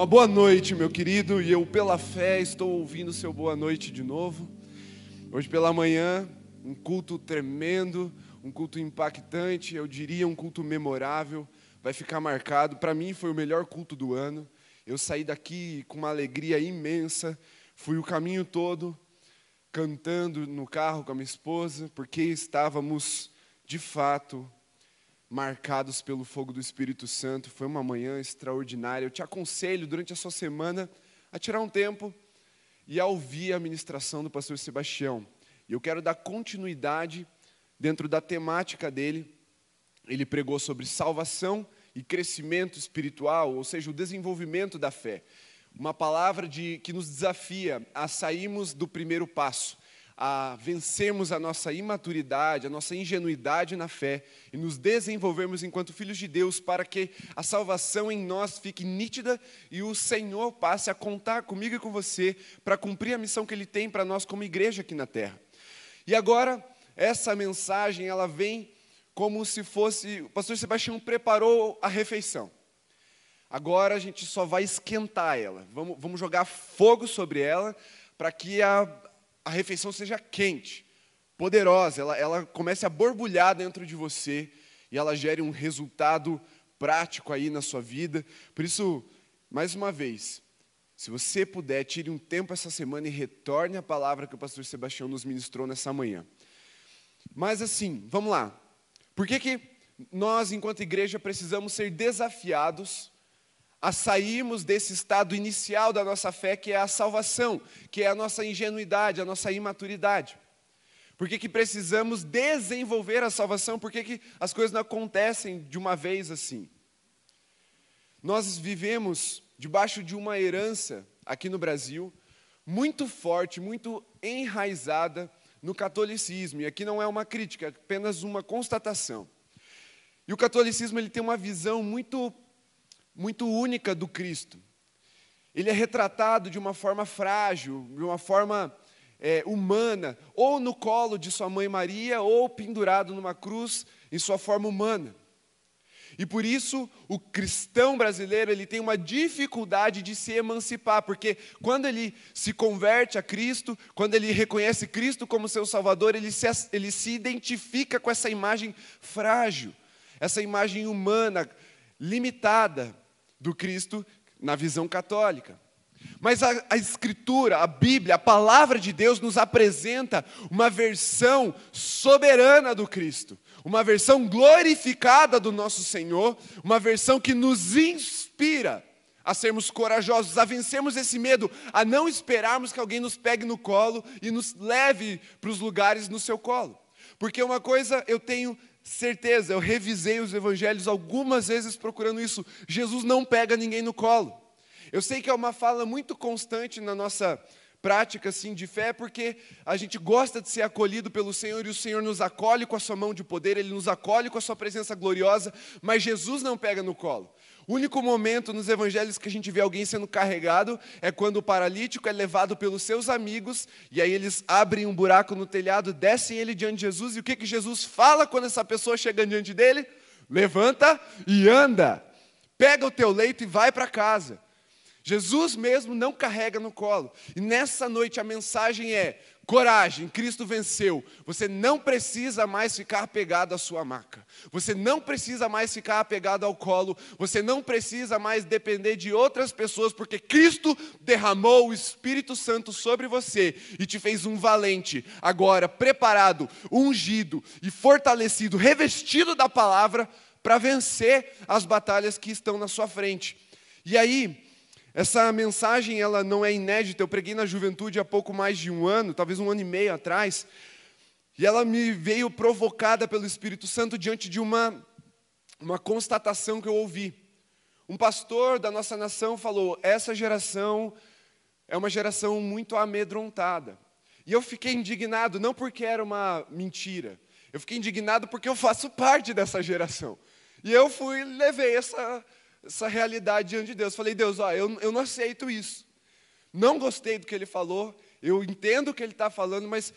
Uma boa noite, meu querido, e eu, pela fé, estou ouvindo seu boa noite de novo. Hoje pela manhã, um culto tremendo, um culto impactante, eu diria um culto memorável, vai ficar marcado. Para mim, foi o melhor culto do ano. Eu saí daqui com uma alegria imensa, fui o caminho todo cantando no carro com a minha esposa, porque estávamos, de fato, marcados pelo fogo do Espírito Santo. Foi uma manhã extraordinária. Eu te aconselho durante a sua semana a tirar um tempo e a ouvir a ministração do pastor Sebastião. E eu quero dar continuidade dentro da temática dele. Ele pregou sobre salvação e crescimento espiritual, ou seja, o desenvolvimento da fé. Uma palavra de, que nos desafia a sairmos do primeiro passo a vencermos a nossa imaturidade, a nossa ingenuidade na fé e nos desenvolvermos enquanto filhos de Deus para que a salvação em nós fique nítida e o Senhor passe a contar comigo e com você para cumprir a missão que Ele tem para nós como igreja aqui na terra. E agora, essa mensagem, ela vem como se fosse, o pastor Sebastião preparou a refeição. Agora a gente só vai esquentar ela, vamos, vamos jogar fogo sobre ela, para que a, a refeição seja quente, poderosa, ela, ela comece a borbulhar dentro de você e ela gere um resultado prático aí na sua vida. Por isso, mais uma vez, se você puder, tire um tempo essa semana e retorne a palavra que o pastor Sebastião nos ministrou nessa manhã. Mas assim, vamos lá. Por que, que nós, enquanto igreja, precisamos ser desafiados a sairmos desse estado inicial da nossa fé, que é a salvação, que é a nossa ingenuidade, a nossa imaturidade. Por que, que precisamos desenvolver a salvação? Por que, que as coisas não acontecem de uma vez assim? Nós vivemos debaixo de uma herança aqui no Brasil, muito forte, muito enraizada no catolicismo. E aqui não é uma crítica, é apenas uma constatação. E o catolicismo ele tem uma visão muito muito única do Cristo. Ele é retratado de uma forma frágil, de uma forma é, humana, ou no colo de sua mãe Maria, ou pendurado numa cruz em sua forma humana. E por isso o cristão brasileiro ele tem uma dificuldade de se emancipar, porque quando ele se converte a Cristo, quando ele reconhece Cristo como seu Salvador, ele se, ele se identifica com essa imagem frágil, essa imagem humana, limitada, do Cristo na visão católica. Mas a, a, Escritura, a Bíblia, a palavra de Deus nos apresenta uma versão soberana do Cristo, uma versão glorificada do nosso Senhor, uma versão que nos inspira a sermos corajosos, a vencermos esse medo, a não esperarmos que alguém nos pegue no colo e nos leve para os lugares no seu colo. Porque uma coisa eu tenho certeza, eu revisei os evangelhos algumas vezes procurando isso. Jesus não pega ninguém no colo. Eu sei que é uma fala muito constante na nossa prática assim de fé, porque a gente gosta de ser acolhido pelo Senhor e o Senhor nos acolhe com a sua mão de poder, ele nos acolhe com a sua presença gloriosa, mas Jesus não pega no colo. O único momento nos evangelhos que a gente vê alguém sendo carregado é quando o paralítico é levado pelos seus amigos, e aí eles abrem um buraco no telhado, descem ele diante de Jesus, e o que, que Jesus fala quando essa pessoa chega diante dele? Levanta e anda, pega o teu leito e vai para casa. Jesus mesmo não carrega no colo. E nessa noite a mensagem é: coragem, Cristo venceu. Você não precisa mais ficar apegado à sua maca. Você não precisa mais ficar apegado ao colo. Você não precisa mais depender de outras pessoas, porque Cristo derramou o Espírito Santo sobre você e te fez um valente, agora preparado, ungido e fortalecido, revestido da palavra para vencer as batalhas que estão na sua frente. E aí, essa mensagem ela não é inédita, eu preguei na juventude há pouco mais de um ano, talvez um ano e meio atrás, e ela me veio provocada pelo Espírito Santo diante de uma, uma constatação que eu ouvi. Um pastor da nossa nação falou: essa geração é uma geração muito amedrontada. E eu fiquei indignado, não porque era uma mentira, eu fiquei indignado porque eu faço parte dessa geração. E eu fui, levei essa, essa realidade diante de Deus. Falei, Deus, ó, eu, eu não aceito isso. Não gostei do que ele falou, eu entendo o que ele está falando, mas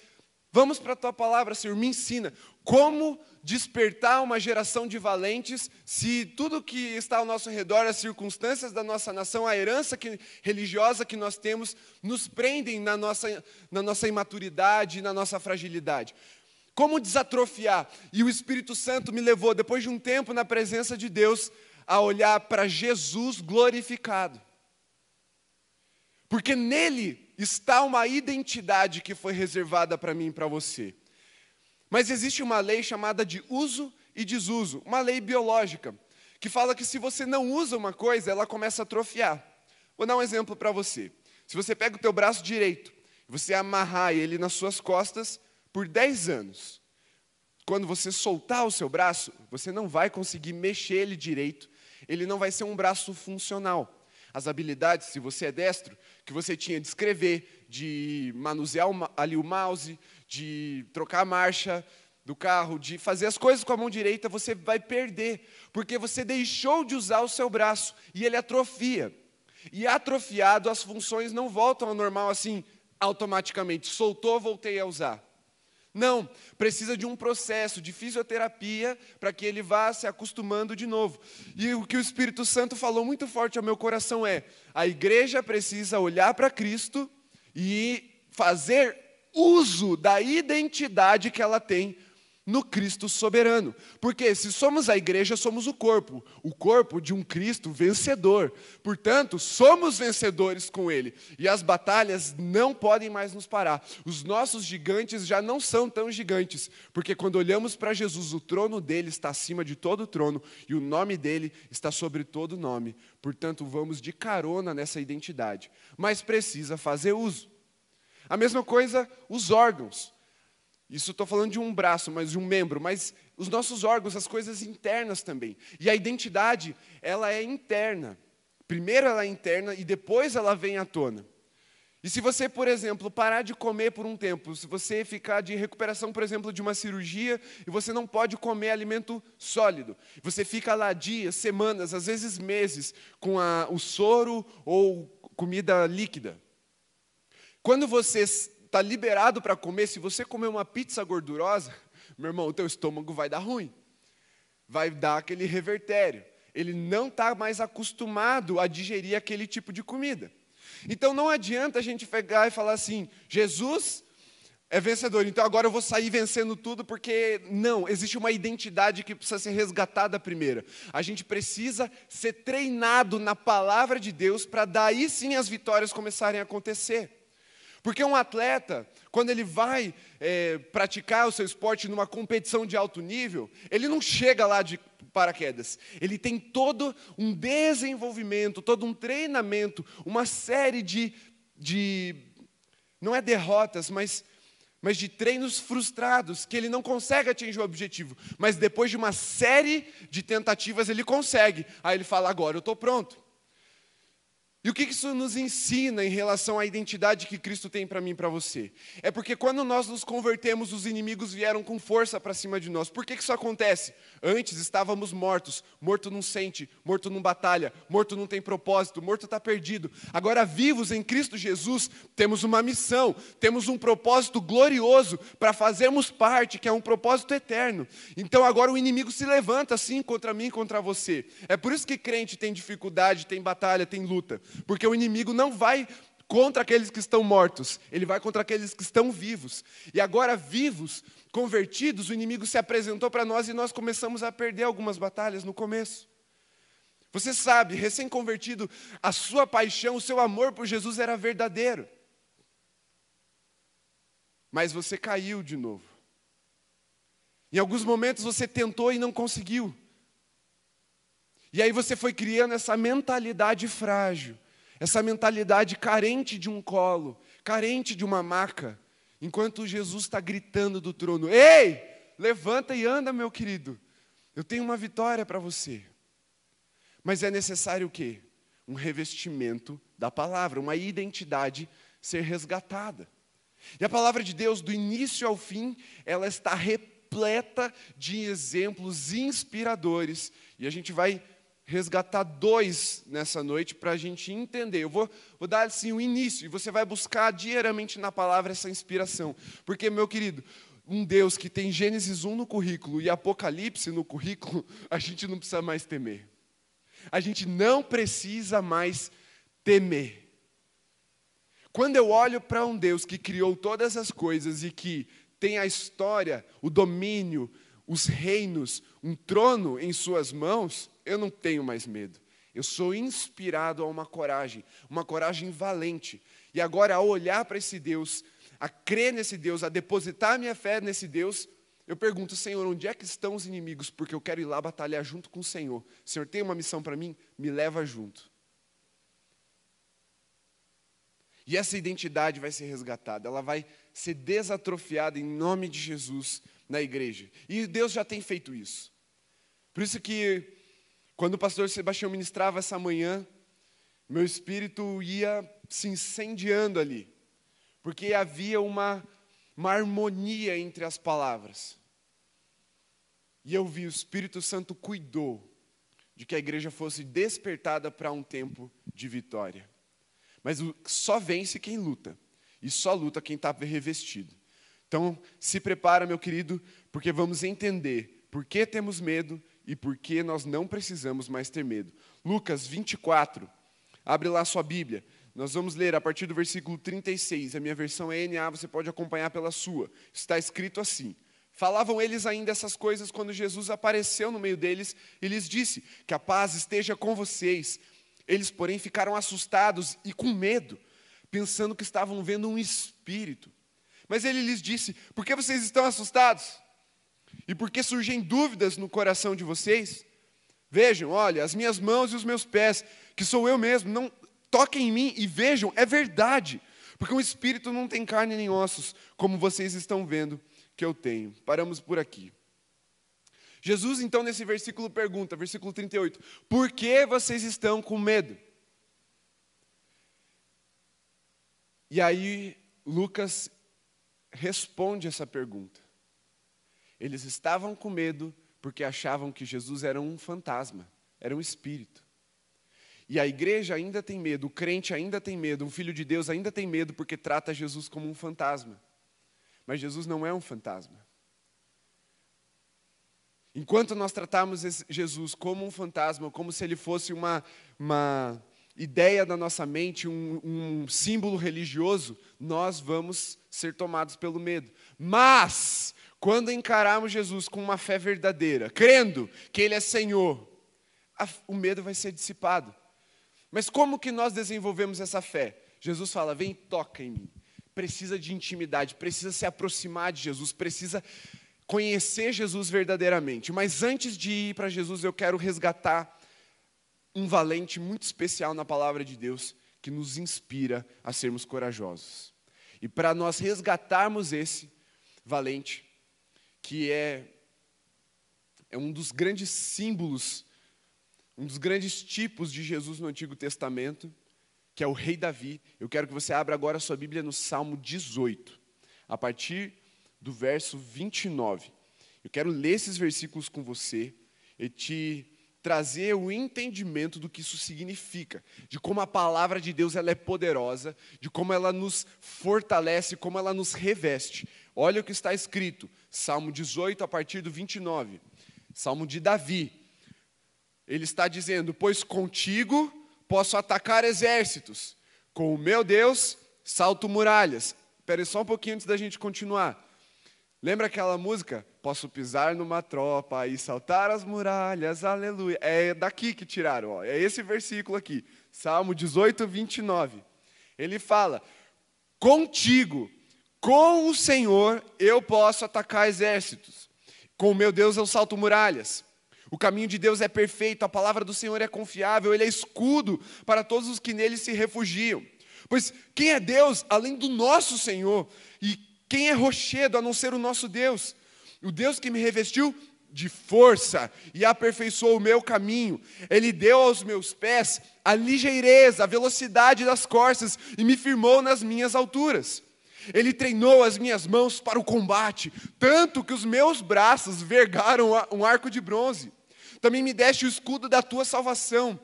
Vamos para a tua palavra, Senhor, me ensina como despertar uma geração de valentes se tudo que está ao nosso redor, as circunstâncias da nossa nação, a herança que, religiosa que nós temos, nos prendem na nossa, na nossa imaturidade, na nossa fragilidade. Como desatrofiar? E o Espírito Santo me levou, depois de um tempo na presença de Deus, a olhar para Jesus glorificado. Porque nele está uma identidade que foi reservada para mim e para você. Mas existe uma lei chamada de uso e desuso, uma lei biológica, que fala que se você não usa uma coisa, ela começa a atrofiar. Vou dar um exemplo para você. Se você pega o teu braço direito e você amarrar ele nas suas costas por 10 anos, quando você soltar o seu braço, você não vai conseguir mexer ele direito, ele não vai ser um braço funcional as habilidades, se você é destro, que você tinha de escrever, de manusear ali o mouse, de trocar a marcha do carro, de fazer as coisas com a mão direita, você vai perder, porque você deixou de usar o seu braço e ele atrofia. E atrofiado, as funções não voltam ao normal assim automaticamente. Soltou, voltei a usar. Não, precisa de um processo de fisioterapia para que ele vá se acostumando de novo. E o que o Espírito Santo falou muito forte ao meu coração é: a igreja precisa olhar para Cristo e fazer uso da identidade que ela tem no Cristo soberano. Porque se somos a igreja, somos o corpo, o corpo de um Cristo vencedor. Portanto, somos vencedores com ele. E as batalhas não podem mais nos parar. Os nossos gigantes já não são tão gigantes, porque quando olhamos para Jesus, o trono dele está acima de todo trono e o nome dele está sobre todo nome. Portanto, vamos de carona nessa identidade. Mas precisa fazer uso. A mesma coisa os órgãos. Isso estou falando de um braço, mas de um membro, mas os nossos órgãos, as coisas internas também. E a identidade, ela é interna. Primeiro ela é interna e depois ela vem à tona. E se você, por exemplo, parar de comer por um tempo, se você ficar de recuperação, por exemplo, de uma cirurgia, e você não pode comer alimento sólido, você fica lá dias, semanas, às vezes meses, com a, o soro ou comida líquida. Quando você está liberado para comer, se você comer uma pizza gordurosa, meu irmão, o teu estômago vai dar ruim. Vai dar aquele revertério. Ele não está mais acostumado a digerir aquele tipo de comida. Então não adianta a gente pegar e falar assim, Jesus é vencedor, então agora eu vou sair vencendo tudo, porque não, existe uma identidade que precisa ser resgatada primeiro. A gente precisa ser treinado na palavra de Deus para daí sim as vitórias começarem a acontecer. Porque um atleta, quando ele vai é, praticar o seu esporte numa competição de alto nível, ele não chega lá de paraquedas. Ele tem todo um desenvolvimento, todo um treinamento, uma série de, de não é derrotas, mas, mas de treinos frustrados, que ele não consegue atingir o objetivo. Mas depois de uma série de tentativas, ele consegue. Aí ele fala: agora eu estou pronto. E o que isso nos ensina em relação à identidade que Cristo tem para mim e para você? É porque quando nós nos convertemos, os inimigos vieram com força para cima de nós. Por que isso acontece? Antes estávamos mortos. Morto não sente, morto não batalha, morto não tem propósito, morto está perdido. Agora, vivos em Cristo Jesus, temos uma missão, temos um propósito glorioso para fazermos parte, que é um propósito eterno. Então agora o inimigo se levanta assim contra mim, contra você. É por isso que crente tem dificuldade, tem batalha, tem luta. Porque o inimigo não vai contra aqueles que estão mortos, ele vai contra aqueles que estão vivos. E agora, vivos, convertidos, o inimigo se apresentou para nós e nós começamos a perder algumas batalhas no começo. Você sabe, recém-convertido, a sua paixão, o seu amor por Jesus era verdadeiro. Mas você caiu de novo. Em alguns momentos você tentou e não conseguiu. E aí você foi criando essa mentalidade frágil essa mentalidade carente de um colo, carente de uma maca, enquanto Jesus está gritando do trono: Ei, levanta e anda, meu querido, eu tenho uma vitória para você. Mas é necessário o quê? Um revestimento da palavra, uma identidade ser resgatada. E a palavra de Deus, do início ao fim, ela está repleta de exemplos inspiradores, e a gente vai resgatar dois nessa noite para a gente entender. Eu vou, vou dar assim o início e você vai buscar diariamente na palavra essa inspiração. Porque, meu querido, um Deus que tem Gênesis 1 no currículo e Apocalipse no currículo, a gente não precisa mais temer. A gente não precisa mais temer. Quando eu olho para um Deus que criou todas as coisas e que tem a história, o domínio, os reinos, um trono em suas mãos, eu não tenho mais medo. Eu sou inspirado a uma coragem, uma coragem valente. E agora, ao olhar para esse Deus, a crer nesse Deus, a depositar minha fé nesse Deus, eu pergunto, Senhor, onde é que estão os inimigos? Porque eu quero ir lá batalhar junto com o Senhor. O Senhor tem uma missão para mim? Me leva junto. E essa identidade vai ser resgatada, ela vai ser desatrofiada em nome de Jesus na igreja. E Deus já tem feito isso. Por isso que quando o pastor Sebastião ministrava essa manhã, meu espírito ia se incendiando ali, porque havia uma, uma harmonia entre as palavras. E eu vi, o Espírito Santo cuidou de que a igreja fosse despertada para um tempo de vitória. Mas só vence quem luta, e só luta quem está revestido. Então, se prepara, meu querido, porque vamos entender por que temos medo e por que nós não precisamos mais ter medo. Lucas 24, abre lá sua Bíblia. Nós vamos ler a partir do versículo 36. A minha versão é NA, você pode acompanhar pela sua. Está escrito assim: Falavam eles ainda essas coisas quando Jesus apareceu no meio deles e lhes disse: Que a paz esteja com vocês. Eles, porém, ficaram assustados e com medo, pensando que estavam vendo um espírito. Mas ele lhes disse: Por que vocês estão assustados? E por que surgem dúvidas no coração de vocês? Vejam, olha, as minhas mãos e os meus pés, que sou eu mesmo, não toquem em mim e vejam, é verdade. Porque o espírito não tem carne nem ossos, como vocês estão vendo que eu tenho. Paramos por aqui. Jesus, então, nesse versículo pergunta, versículo 38, por que vocês estão com medo? E aí, Lucas responde essa pergunta. Eles estavam com medo porque achavam que Jesus era um fantasma, era um espírito. E a igreja ainda tem medo, o crente ainda tem medo, um filho de Deus ainda tem medo porque trata Jesus como um fantasma. Mas Jesus não é um fantasma. Enquanto nós tratamos Jesus como um fantasma, como se ele fosse uma, uma ideia da nossa mente, um, um símbolo religioso, nós vamos ser tomados pelo medo. Mas, quando encararmos Jesus com uma fé verdadeira, crendo que Ele é Senhor, a, o medo vai ser dissipado. Mas como que nós desenvolvemos essa fé? Jesus fala: vem toca em mim. Precisa de intimidade, precisa se aproximar de Jesus, precisa conhecer Jesus verdadeiramente. Mas antes de ir para Jesus, eu quero resgatar um valente muito especial na palavra de Deus que nos inspira a sermos corajosos. E para nós resgatarmos esse valente, que é, é um dos grandes símbolos, um dos grandes tipos de Jesus no Antigo Testamento, que é o rei Davi. Eu quero que você abra agora a sua Bíblia no Salmo 18, a partir do verso 29. Eu quero ler esses versículos com você e te trazer o entendimento do que isso significa, de como a palavra de Deus ela é poderosa, de como ela nos fortalece, como ela nos reveste. Olha o que está escrito, Salmo 18, a partir do 29, Salmo de Davi. Ele está dizendo: Pois contigo posso atacar exércitos, com o meu Deus salto muralhas. Espera só um pouquinho antes da gente continuar. Lembra aquela música? Posso pisar numa tropa e saltar as muralhas, aleluia. É daqui que tiraram, ó. é esse versículo aqui, Salmo 18, 29. Ele fala: Contigo, com o Senhor, eu posso atacar exércitos. Com o meu Deus eu salto muralhas. O caminho de Deus é perfeito, a palavra do Senhor é confiável, ele é escudo para todos os que nele se refugiam. Pois quem é Deus além do nosso Senhor? E quem é rochedo a não ser o nosso Deus? O Deus que me revestiu de força e aperfeiçoou o meu caminho. Ele deu aos meus pés a ligeireza, a velocidade das corças e me firmou nas minhas alturas. Ele treinou as minhas mãos para o combate, tanto que os meus braços vergaram um arco de bronze. Também me deste o escudo da tua salvação.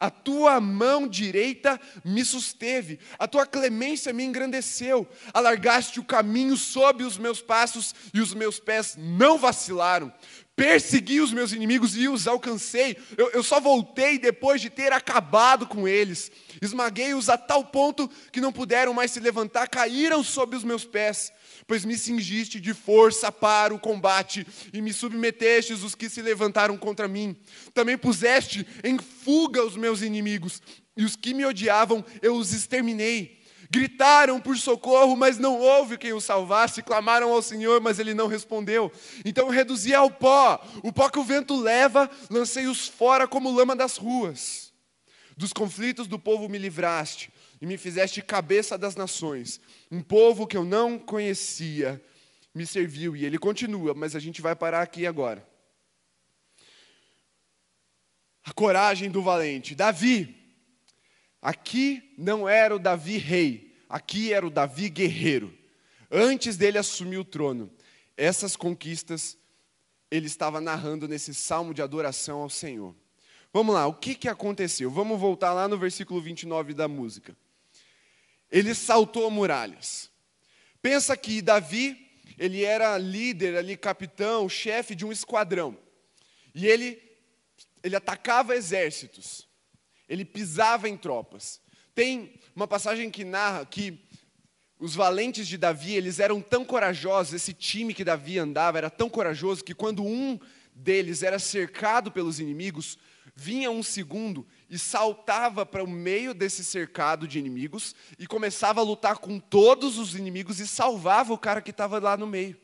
A tua mão direita me susteve, a tua clemência me engrandeceu, alargaste o caminho sob os meus passos e os meus pés não vacilaram. Persegui os meus inimigos e os alcancei. Eu, eu só voltei depois de ter acabado com eles. Esmaguei-os a tal ponto que não puderam mais se levantar, caíram sob os meus pés pois me cingiste de força para o combate e me submetestes os que se levantaram contra mim. Também puseste em fuga os meus inimigos, e os que me odiavam eu os exterminei. Gritaram por socorro, mas não houve quem os salvasse. Clamaram ao Senhor, mas ele não respondeu. Então reduzi ao pó, o pó que o vento leva, lancei-os fora como lama das ruas. Dos conflitos do povo me livraste e me fizeste cabeça das nações. Um povo que eu não conhecia me serviu. E ele continua, mas a gente vai parar aqui agora. A coragem do valente. Davi. Aqui não era o Davi rei, aqui era o Davi guerreiro. Antes dele assumir o trono, essas conquistas ele estava narrando nesse salmo de adoração ao Senhor. Vamos lá, o que, que aconteceu? Vamos voltar lá no versículo 29 da música ele saltou muralhas. Pensa que Davi, ele era líder ali, capitão, chefe de um esquadrão. E ele, ele atacava exércitos. Ele pisava em tropas. Tem uma passagem que narra que os valentes de Davi, eles eram tão corajosos, esse time que Davi andava era tão corajoso que quando um deles era cercado pelos inimigos, vinha um segundo e saltava para o meio desse cercado de inimigos e começava a lutar com todos os inimigos e salvava o cara que estava lá no meio.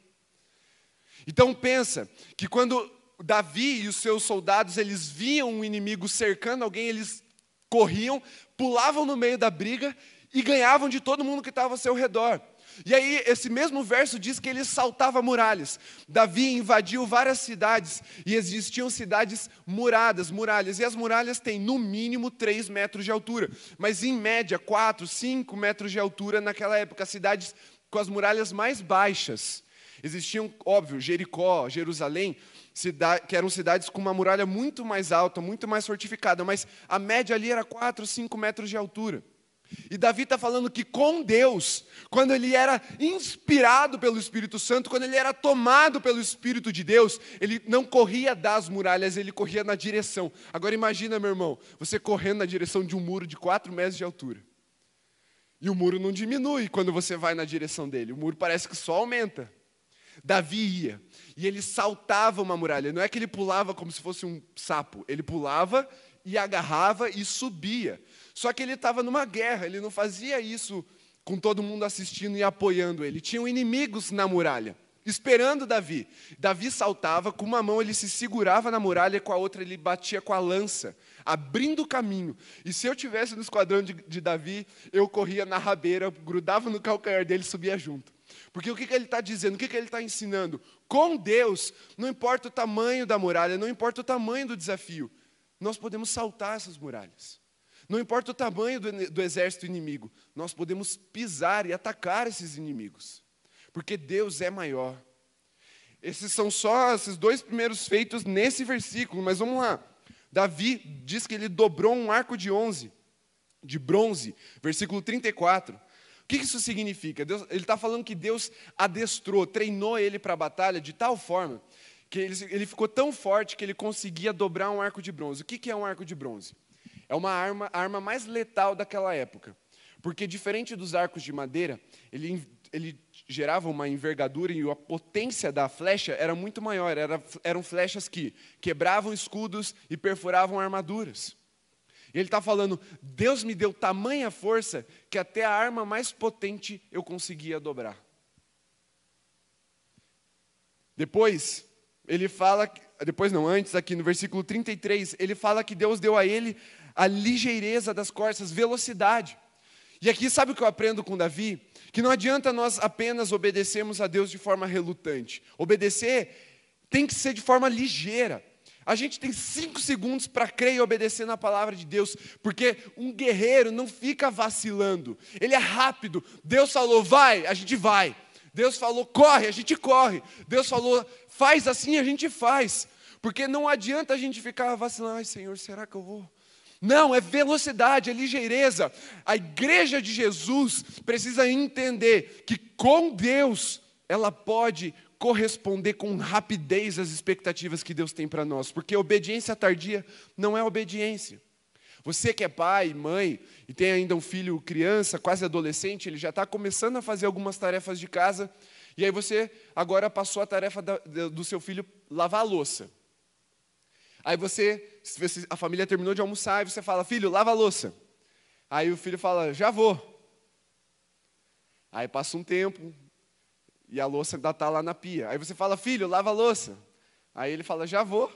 Então pensa que quando Davi e os seus soldados eles viam um inimigo cercando alguém, eles corriam, pulavam no meio da briga e ganhavam de todo mundo que estava ao seu redor. E aí, esse mesmo verso diz que ele saltava muralhas. Davi invadiu várias cidades e existiam cidades muradas, muralhas. E as muralhas têm no mínimo 3 metros de altura, mas em média 4, 5 metros de altura naquela época. Cidades com as muralhas mais baixas. Existiam, óbvio, Jericó, Jerusalém, que eram cidades com uma muralha muito mais alta, muito mais fortificada, mas a média ali era 4, 5 metros de altura. E Davi está falando que com Deus, quando ele era inspirado pelo Espírito Santo, quando ele era tomado pelo Espírito de Deus, ele não corria das muralhas, ele corria na direção. Agora imagina, meu irmão, você correndo na direção de um muro de 4 metros de altura. E o muro não diminui quando você vai na direção dele, o muro parece que só aumenta. Davi ia, e ele saltava uma muralha, não é que ele pulava como se fosse um sapo, ele pulava e agarrava e subia. Só que ele estava numa guerra, ele não fazia isso com todo mundo assistindo e apoiando ele. Tinham inimigos na muralha, esperando Davi. Davi saltava, com uma mão ele se segurava na muralha com a outra ele batia com a lança, abrindo o caminho. E se eu tivesse no esquadrão de, de Davi, eu corria na rabeira, grudava no calcanhar dele e subia junto. Porque o que, que ele está dizendo? O que, que ele está ensinando? Com Deus, não importa o tamanho da muralha, não importa o tamanho do desafio, nós podemos saltar essas muralhas. Não importa o tamanho do, exército inimigo, nós podemos pisar e atacar esses inimigos, porque Deus é maior. Esses são só esses dois primeiros feitos nesse versículo, mas vamos lá. Davi diz que ele dobrou um arco de 11, de bronze, versículo 34. O que isso significa? Deus, ele está falando que Deus adestrou, treinou ele para a batalha de tal forma que ele, ele, ficou tão forte que ele conseguia dobrar um arco de bronze. O que, que é um arco de bronze? É uma arma, a arma mais letal daquela época. Porque, diferente dos arcos de madeira, ele, ele gerava uma envergadura e a potência da flecha era muito maior. Era, eram flechas que quebravam escudos e perfuravam armaduras. Ele está falando: Deus me deu tamanha força que até a arma mais potente eu conseguia dobrar. Depois, ele fala, depois não, antes, aqui no versículo 33, ele fala que Deus deu a ele a ligeireza das costas, velocidade. E aqui sabe o que eu aprendo com Davi? Que não adianta nós apenas obedecermos a Deus de forma relutante. Obedecer tem que ser de forma ligeira. A gente tem cinco segundos para crer e obedecer na palavra de Deus, porque um guerreiro não fica vacilando, ele é rápido. Deus falou, vai, a gente vai. Deus falou, corre, a gente corre. Deus falou, faz assim, a gente faz. Porque não adianta a gente ficar vacilando, ai Senhor, será que eu vou? Não, é velocidade, é ligeireza. A igreja de Jesus precisa entender que com Deus ela pode corresponder com rapidez às expectativas que Deus tem para nós, porque obediência tardia não é obediência. Você que é pai, mãe e tem ainda um filho criança, quase adolescente, ele já está começando a fazer algumas tarefas de casa, e aí você agora passou a tarefa do seu filho lavar a louça. Aí você, a família terminou de almoçar, e você fala, filho, lava a louça. Aí o filho fala, já vou. Aí passa um tempo, e a louça ainda está lá na pia. Aí você fala, filho, lava a louça. Aí ele fala, já vou.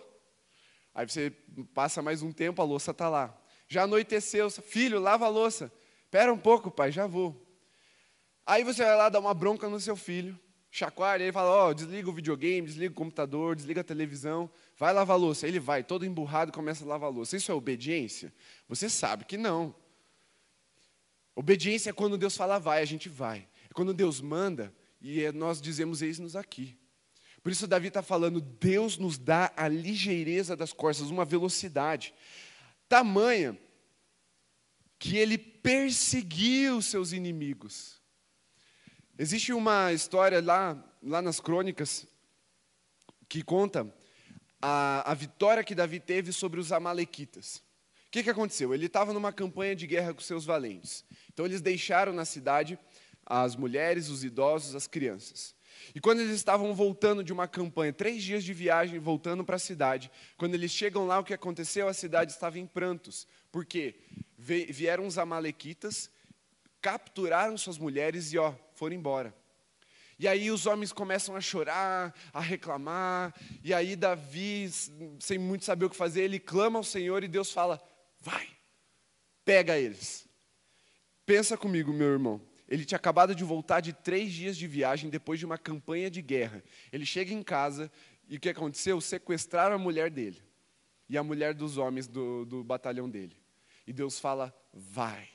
Aí você passa mais um tempo, a louça está lá. Já anoiteceu, filho, lava a louça. Espera um pouco, pai, já vou. Aí você vai lá dar uma bronca no seu filho, chacoalha, ele fala, ó, oh, desliga o videogame, desliga o computador, desliga a televisão, vai lavar a louça. Ele vai, todo emburrado, começa a lavar louça. Isso é obediência? Você sabe que não. Obediência é quando Deus fala vai, a gente vai. É quando Deus manda, e é, nós dizemos eis-nos aqui. Por isso Davi está falando, Deus nos dá a ligeireza das costas, uma velocidade tamanha que ele perseguiu seus inimigos. Existe uma história lá, lá nas crônicas que conta a, a vitória que Davi teve sobre os amalequitas. O que, que aconteceu? Ele estava numa campanha de guerra com seus valentes. Então eles deixaram na cidade as mulheres, os idosos, as crianças. E quando eles estavam voltando de uma campanha, três dias de viagem, voltando para a cidade, quando eles chegam lá, o que aconteceu? A cidade estava em prantos. Por quê? Vieram os amalequitas, capturaram suas mulheres e ó, foram embora. E aí os homens começam a chorar, a reclamar, e aí Davi, sem muito saber o que fazer, ele clama ao Senhor e Deus fala: vai, pega eles. Pensa comigo, meu irmão. Ele tinha acabado de voltar de três dias de viagem depois de uma campanha de guerra. Ele chega em casa e o que aconteceu? Sequestraram a mulher dele e a mulher dos homens do, do batalhão dele. E Deus fala: vai.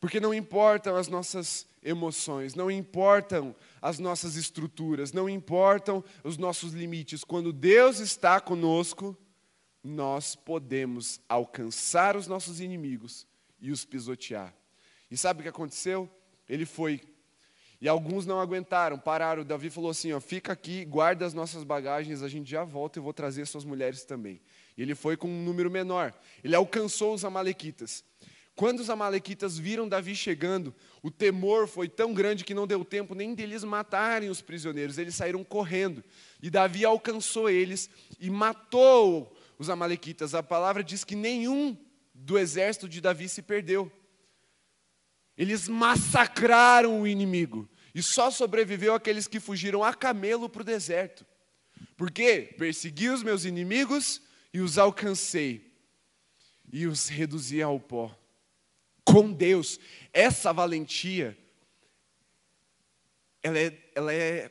Porque não importam as nossas emoções, não importam as nossas estruturas, não importam os nossos limites. Quando Deus está conosco, nós podemos alcançar os nossos inimigos e os pisotear. E sabe o que aconteceu? Ele foi. E alguns não aguentaram, pararam. Davi falou assim: ó, fica aqui, guarda as nossas bagagens, a gente já volta e vou trazer suas mulheres também. E ele foi com um número menor. Ele alcançou os amalequitas. Quando os amalequitas viram Davi chegando, o temor foi tão grande que não deu tempo nem deles matarem os prisioneiros, eles saíram correndo. E Davi alcançou eles e matou os amalequitas. A palavra diz que nenhum do exército de Davi se perdeu. Eles massacraram o inimigo. E só sobreviveu aqueles que fugiram a camelo para o deserto. Porque persegui os meus inimigos e os alcancei. E os reduzi ao pó. Com Deus, essa valentia, ela é, ela é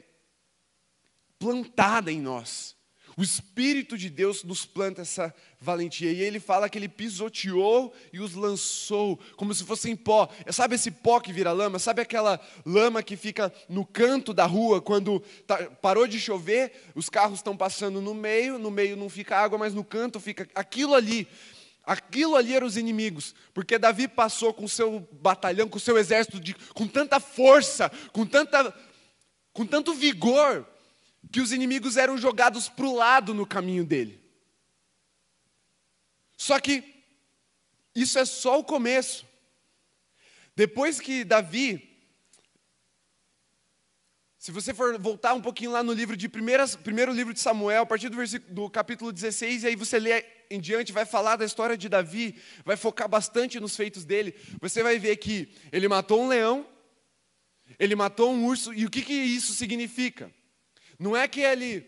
plantada em nós. O Espírito de Deus nos planta essa valentia. E ele fala que ele pisoteou e os lançou, como se fossem pó. Sabe esse pó que vira lama? Sabe aquela lama que fica no canto da rua quando tá, parou de chover, os carros estão passando no meio, no meio não fica água, mas no canto fica aquilo ali. Aquilo ali eram os inimigos, porque Davi passou com seu batalhão, com seu exército, de, com tanta força, com, tanta, com tanto vigor, que os inimigos eram jogados para o lado no caminho dele. Só que isso é só o começo. Depois que Davi, se você for voltar um pouquinho lá no livro de primeiras, primeiro livro de Samuel, a partir do, versículo, do capítulo 16, e aí você lê em diante, vai falar da história de Davi, vai focar bastante nos feitos dele. Você vai ver que ele matou um leão, ele matou um urso, e o que, que isso significa? Não é que ele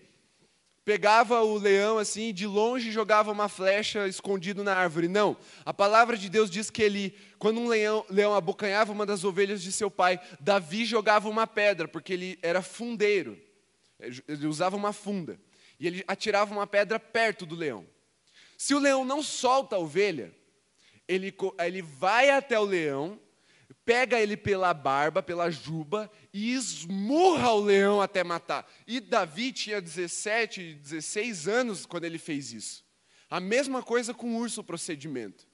pegava o leão assim, de longe jogava uma flecha escondido na árvore. Não. A palavra de Deus diz que ele, quando um leão, leão abocanhava uma das ovelhas de seu pai, Davi jogava uma pedra, porque ele era fundeiro. Ele usava uma funda. E ele atirava uma pedra perto do leão. Se o leão não solta a ovelha, ele, ele vai até o leão, pega ele pela barba, pela juba e esmurra o leão até matar. E Davi tinha 17, 16 anos quando ele fez isso. A mesma coisa com o urso, o procedimento.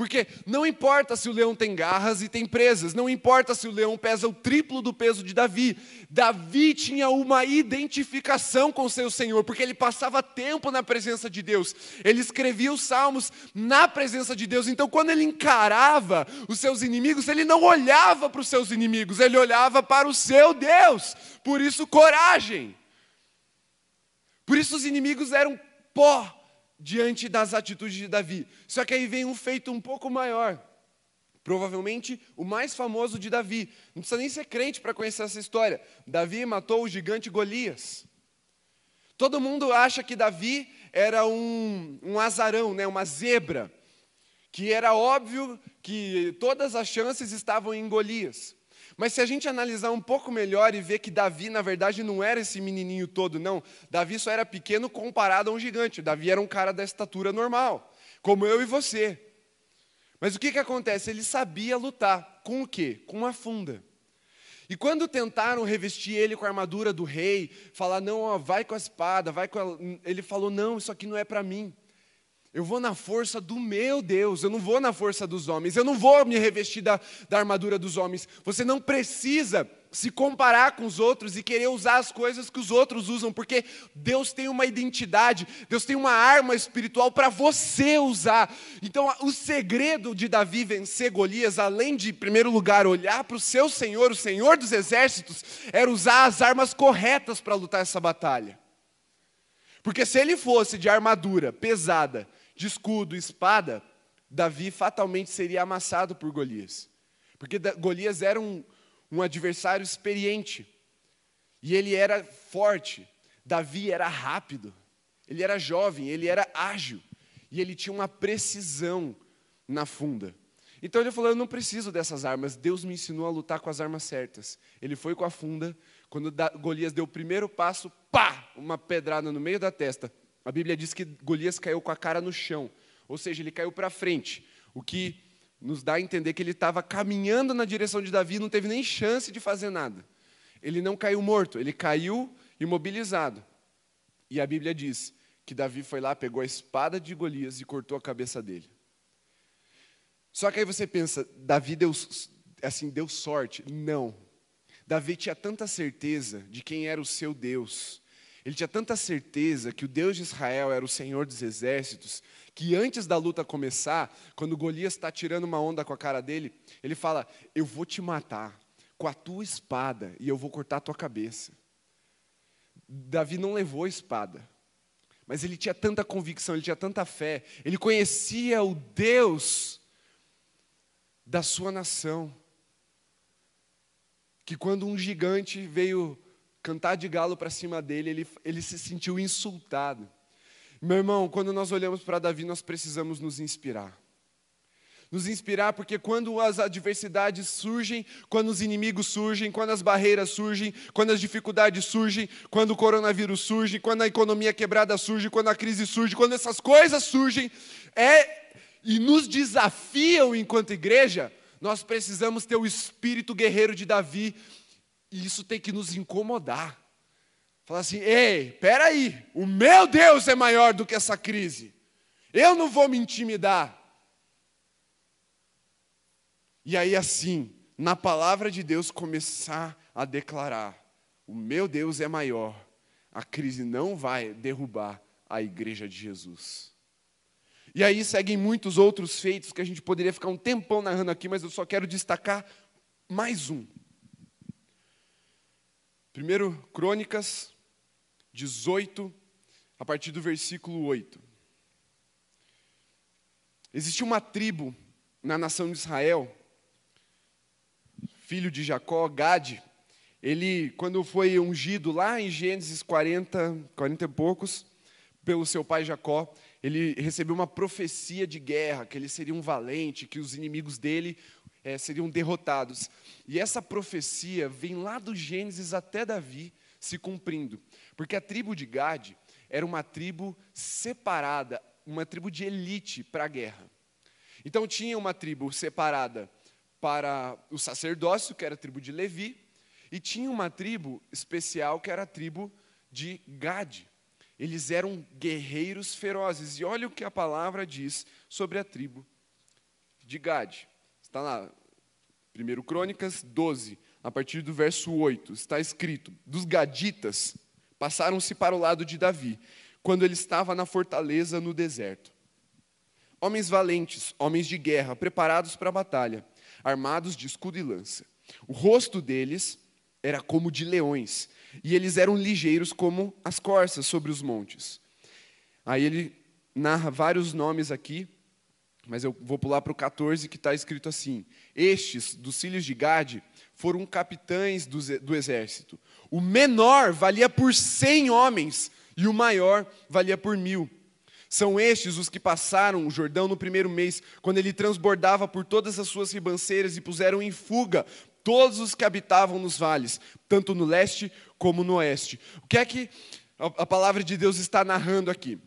Porque não importa se o leão tem garras e tem presas, não importa se o leão pesa o triplo do peso de Davi. Davi tinha uma identificação com seu Senhor, porque ele passava tempo na presença de Deus. Ele escrevia os salmos na presença de Deus. Então, quando ele encarava os seus inimigos, ele não olhava para os seus inimigos, ele olhava para o seu Deus. Por isso, coragem. Por isso, os inimigos eram pó diante das atitudes de Davi. Só que aí vem um feito um pouco maior. Provavelmente o mais famoso de Davi. Não precisa nem ser crente para conhecer essa história. Davi matou o gigante Golias. Todo mundo acha que Davi era um, um azarão, né, uma zebra, que era óbvio que todas as chances estavam em Golias. Mas se a gente analisar um pouco melhor e ver que Davi, na verdade, não era esse menininho todo, não. Davi só era pequeno comparado a um gigante. Davi era um cara da estatura normal, como eu e você. Mas o que, que acontece? Ele sabia lutar. Com o quê? Com uma funda. E quando tentaram revestir ele com a armadura do rei, falar, não, ó, vai com a espada, vai com a... Ele falou, não, isso aqui não é para mim. Eu vou na força do meu Deus, eu não vou na força dos homens, eu não vou me revestir da, da armadura dos homens. Você não precisa se comparar com os outros e querer usar as coisas que os outros usam, porque Deus tem uma identidade, Deus tem uma arma espiritual para você usar. Então, o segredo de Davi vencer Golias, além de, em primeiro lugar, olhar para o seu Senhor, o Senhor dos exércitos, era usar as armas corretas para lutar essa batalha. Porque se ele fosse de armadura pesada, de escudo, espada, Davi fatalmente seria amassado por Golias. Porque Golias era um, um adversário experiente. E ele era forte. Davi era rápido. Ele era jovem, ele era ágil. E ele tinha uma precisão na funda. Então ele falou: Eu não preciso dessas armas. Deus me ensinou a lutar com as armas certas. Ele foi com a funda. Quando Golias deu o primeiro passo, pá! Uma pedrada no meio da testa. A Bíblia diz que Golias caiu com a cara no chão, ou seja, ele caiu para frente, o que nos dá a entender que ele estava caminhando na direção de Davi não teve nem chance de fazer nada. Ele não caiu morto, ele caiu imobilizado. E a Bíblia diz que Davi foi lá, pegou a espada de Golias e cortou a cabeça dele. Só que aí você pensa, Davi deu, assim, deu sorte. Não. Davi tinha tanta certeza de quem era o seu Deus, ele tinha tanta certeza que o Deus de Israel era o Senhor dos exércitos, que antes da luta começar, quando Golias está tirando uma onda com a cara dele, ele fala: Eu vou te matar com a tua espada e eu vou cortar a tua cabeça. Davi não levou a espada, mas ele tinha tanta convicção, ele tinha tanta fé, ele conhecia o Deus da sua nação, que quando um gigante veio cantar de galo para cima dele, ele, ele se sentiu insultado. Meu irmão, quando nós olhamos para Davi, nós precisamos nos inspirar. Nos inspirar, porque quando as adversidades surgem, quando os inimigos surgem, quando as barreiras surgem, quando as dificuldades surgem, quando o coronavírus surge, quando a economia quebrada surge, quando a crise surge, quando essas coisas surgem, é e nos desafiam enquanto igreja, nós precisamos ter o espírito guerreiro de Davi e isso tem que nos incomodar. Falar assim: ei, peraí, o meu Deus é maior do que essa crise. Eu não vou me intimidar. E aí, assim, na palavra de Deus, começar a declarar: o meu Deus é maior. A crise não vai derrubar a igreja de Jesus. E aí seguem muitos outros feitos que a gente poderia ficar um tempão narrando aqui, mas eu só quero destacar mais um. Primeiro Crônicas 18, a partir do versículo 8. Existia uma tribo na nação de Israel, filho de Jacó, Gade. Ele, quando foi ungido lá em Gênesis 40, 40 e poucos, pelo seu pai Jacó, ele recebeu uma profecia de guerra, que ele seria um valente, que os inimigos dele é, seriam derrotados. E essa profecia vem lá do Gênesis até Davi se cumprindo, porque a tribo de Gade era uma tribo separada, uma tribo de elite para a guerra. Então tinha uma tribo separada para o sacerdócio, que era a tribo de Levi, e tinha uma tribo especial, que era a tribo de Gade. Eles eram guerreiros ferozes. E olha o que a palavra diz sobre a tribo de Gade. Está lá, 1 Crônicas 12, a partir do verso 8, está escrito: Dos gaditas passaram-se para o lado de Davi, quando ele estava na fortaleza no deserto. Homens valentes, homens de guerra, preparados para a batalha, armados de escudo e lança. O rosto deles era como de leões, e eles eram ligeiros como as corças sobre os montes. Aí ele narra vários nomes aqui, mas eu vou pular para o 14 que está escrito assim: Estes, dos filhos de Gade, foram capitães do, do exército. O menor valia por cem homens, e o maior valia por mil. São estes os que passaram o Jordão no primeiro mês, quando ele transbordava por todas as suas ribanceiras e puseram em fuga todos os que habitavam nos vales, tanto no leste como no oeste. O que é que a palavra de Deus está narrando aqui?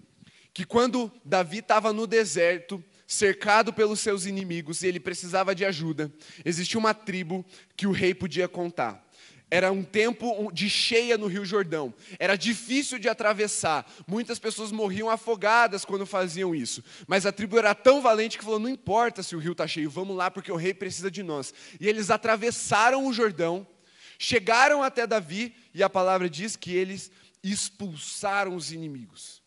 Que quando Davi estava no deserto, cercado pelos seus inimigos, e ele precisava de ajuda, existia uma tribo que o rei podia contar. Era um tempo de cheia no Rio Jordão. Era difícil de atravessar. Muitas pessoas morriam afogadas quando faziam isso. Mas a tribo era tão valente que falou: não importa se o rio está cheio, vamos lá porque o rei precisa de nós. E eles atravessaram o Jordão, chegaram até Davi, e a palavra diz que eles expulsaram os inimigos.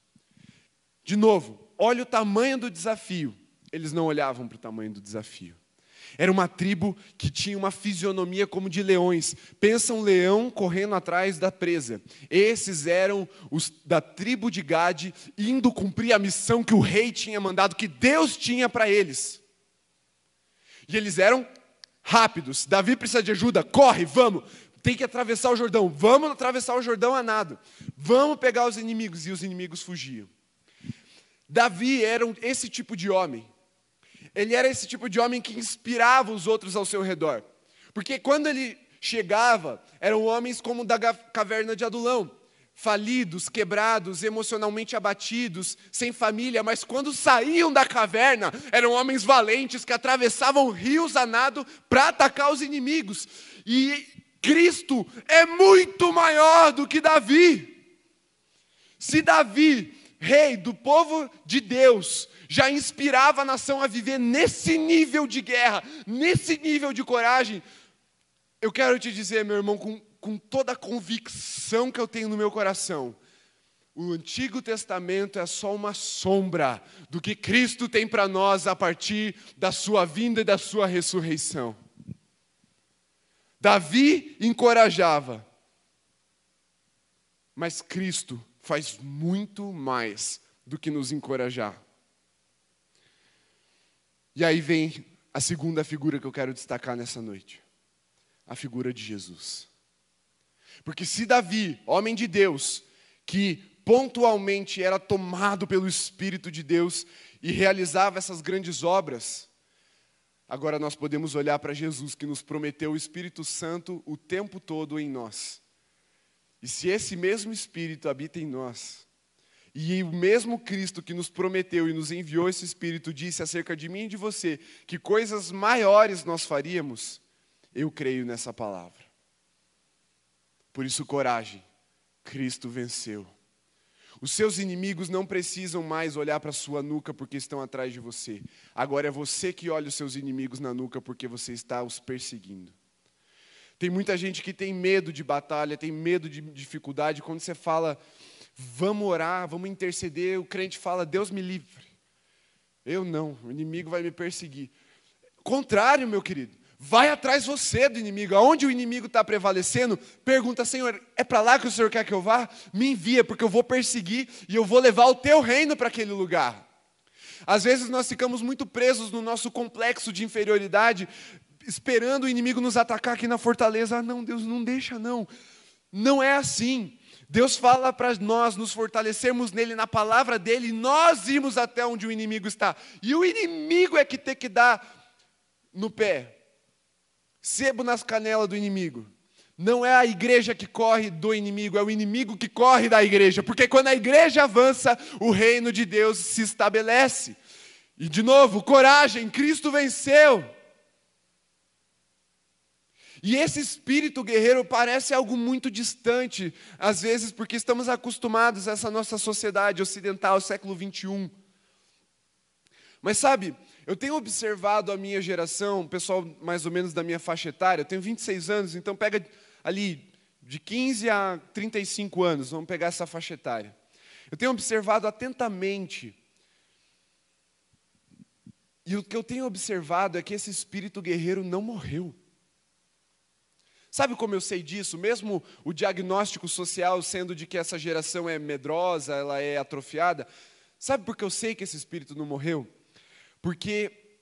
De novo, olha o tamanho do desafio. Eles não olhavam para o tamanho do desafio. Era uma tribo que tinha uma fisionomia como de leões. Pensa um leão correndo atrás da presa. Esses eram os da tribo de Gade indo cumprir a missão que o rei tinha mandado, que Deus tinha para eles. E eles eram rápidos. Davi precisa de ajuda, corre, vamos. Tem que atravessar o Jordão. Vamos atravessar o Jordão a nado. Vamos pegar os inimigos. E os inimigos fugiam. Davi era esse tipo de homem ele era esse tipo de homem que inspirava os outros ao seu redor. Porque quando ele chegava, eram homens como da caverna de Adulão, falidos, quebrados, emocionalmente abatidos, sem família, mas quando saíam da caverna, eram homens valentes que atravessavam rios a nado para atacar os inimigos. E Cristo é muito maior do que Davi. Se Davi, rei do povo de Deus, já inspirava a nação a viver nesse nível de guerra, nesse nível de coragem. Eu quero te dizer, meu irmão, com, com toda a convicção que eu tenho no meu coração, o Antigo Testamento é só uma sombra do que Cristo tem para nós a partir da sua vinda e da sua ressurreição. Davi encorajava, mas Cristo faz muito mais do que nos encorajar. E aí vem a segunda figura que eu quero destacar nessa noite: a figura de Jesus. Porque se Davi, homem de Deus, que pontualmente era tomado pelo Espírito de Deus e realizava essas grandes obras, agora nós podemos olhar para Jesus que nos prometeu o Espírito Santo o tempo todo em nós. E se esse mesmo Espírito habita em nós, e o mesmo Cristo que nos prometeu e nos enviou esse Espírito disse acerca de mim e de você que coisas maiores nós faríamos, eu creio nessa palavra. Por isso, coragem, Cristo venceu. Os seus inimigos não precisam mais olhar para sua nuca porque estão atrás de você. Agora é você que olha os seus inimigos na nuca porque você está os perseguindo. Tem muita gente que tem medo de batalha, tem medo de dificuldade. Quando você fala, Vamos orar, vamos interceder. O crente fala: Deus me livre. Eu não, o inimigo vai me perseguir. Contrário, meu querido. Vai atrás você do inimigo. Aonde o inimigo está prevalecendo, pergunta, Senhor, é para lá que o Senhor quer que eu vá? Me envia, porque eu vou perseguir e eu vou levar o teu reino para aquele lugar. Às vezes nós ficamos muito presos no nosso complexo de inferioridade, esperando o inimigo nos atacar aqui na fortaleza. Ah, não, Deus, não deixa, não. Não é assim. Deus fala para nós nos fortalecermos nele, na palavra dele, nós irmos até onde o inimigo está. E o inimigo é que tem que dar no pé, sebo nas canelas do inimigo. Não é a igreja que corre do inimigo, é o inimigo que corre da igreja. Porque quando a igreja avança, o reino de Deus se estabelece. E de novo, coragem, Cristo venceu. E esse espírito guerreiro parece algo muito distante, às vezes, porque estamos acostumados a essa nossa sociedade ocidental, século 21. Mas sabe, eu tenho observado a minha geração, o pessoal mais ou menos da minha faixa etária, eu tenho 26 anos, então pega ali de 15 a 35 anos, vamos pegar essa faixa etária. Eu tenho observado atentamente, e o que eu tenho observado é que esse espírito guerreiro não morreu. Sabe como eu sei disso? Mesmo o diagnóstico social sendo de que essa geração é medrosa, ela é atrofiada, sabe por que eu sei que esse espírito não morreu? Porque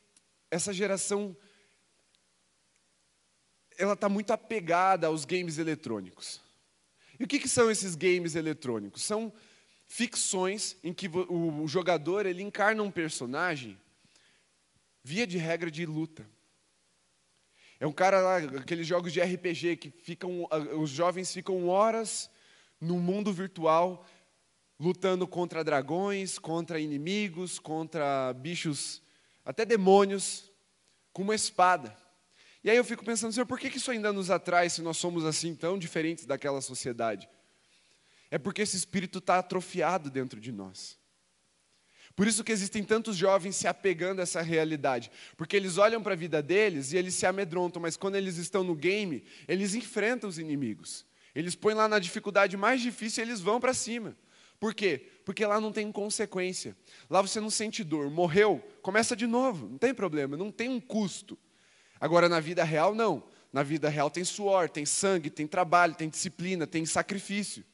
essa geração ela está muito apegada aos games eletrônicos. E o que, que, são esses games eletrônicos? São ficções em que o jogador ele encarna um personagem via de regra de luta. É um cara lá, aqueles jogos de RPG que ficam, os jovens ficam horas no mundo virtual lutando contra dragões, contra inimigos, contra bichos até demônios, com uma espada. E aí eu fico pensando, Senhor, por que isso ainda nos atrai se nós somos assim tão diferentes daquela sociedade? É porque esse espírito está atrofiado dentro de nós. Por isso que existem tantos jovens se apegando a essa realidade, porque eles olham para a vida deles e eles se amedrontam, mas quando eles estão no game, eles enfrentam os inimigos. Eles põem lá na dificuldade mais difícil e eles vão para cima. Por quê? Porque lá não tem consequência. Lá você não sente dor. Morreu, começa de novo. Não tem problema, não tem um custo. Agora, na vida real, não. Na vida real tem suor, tem sangue, tem trabalho, tem disciplina, tem sacrifício.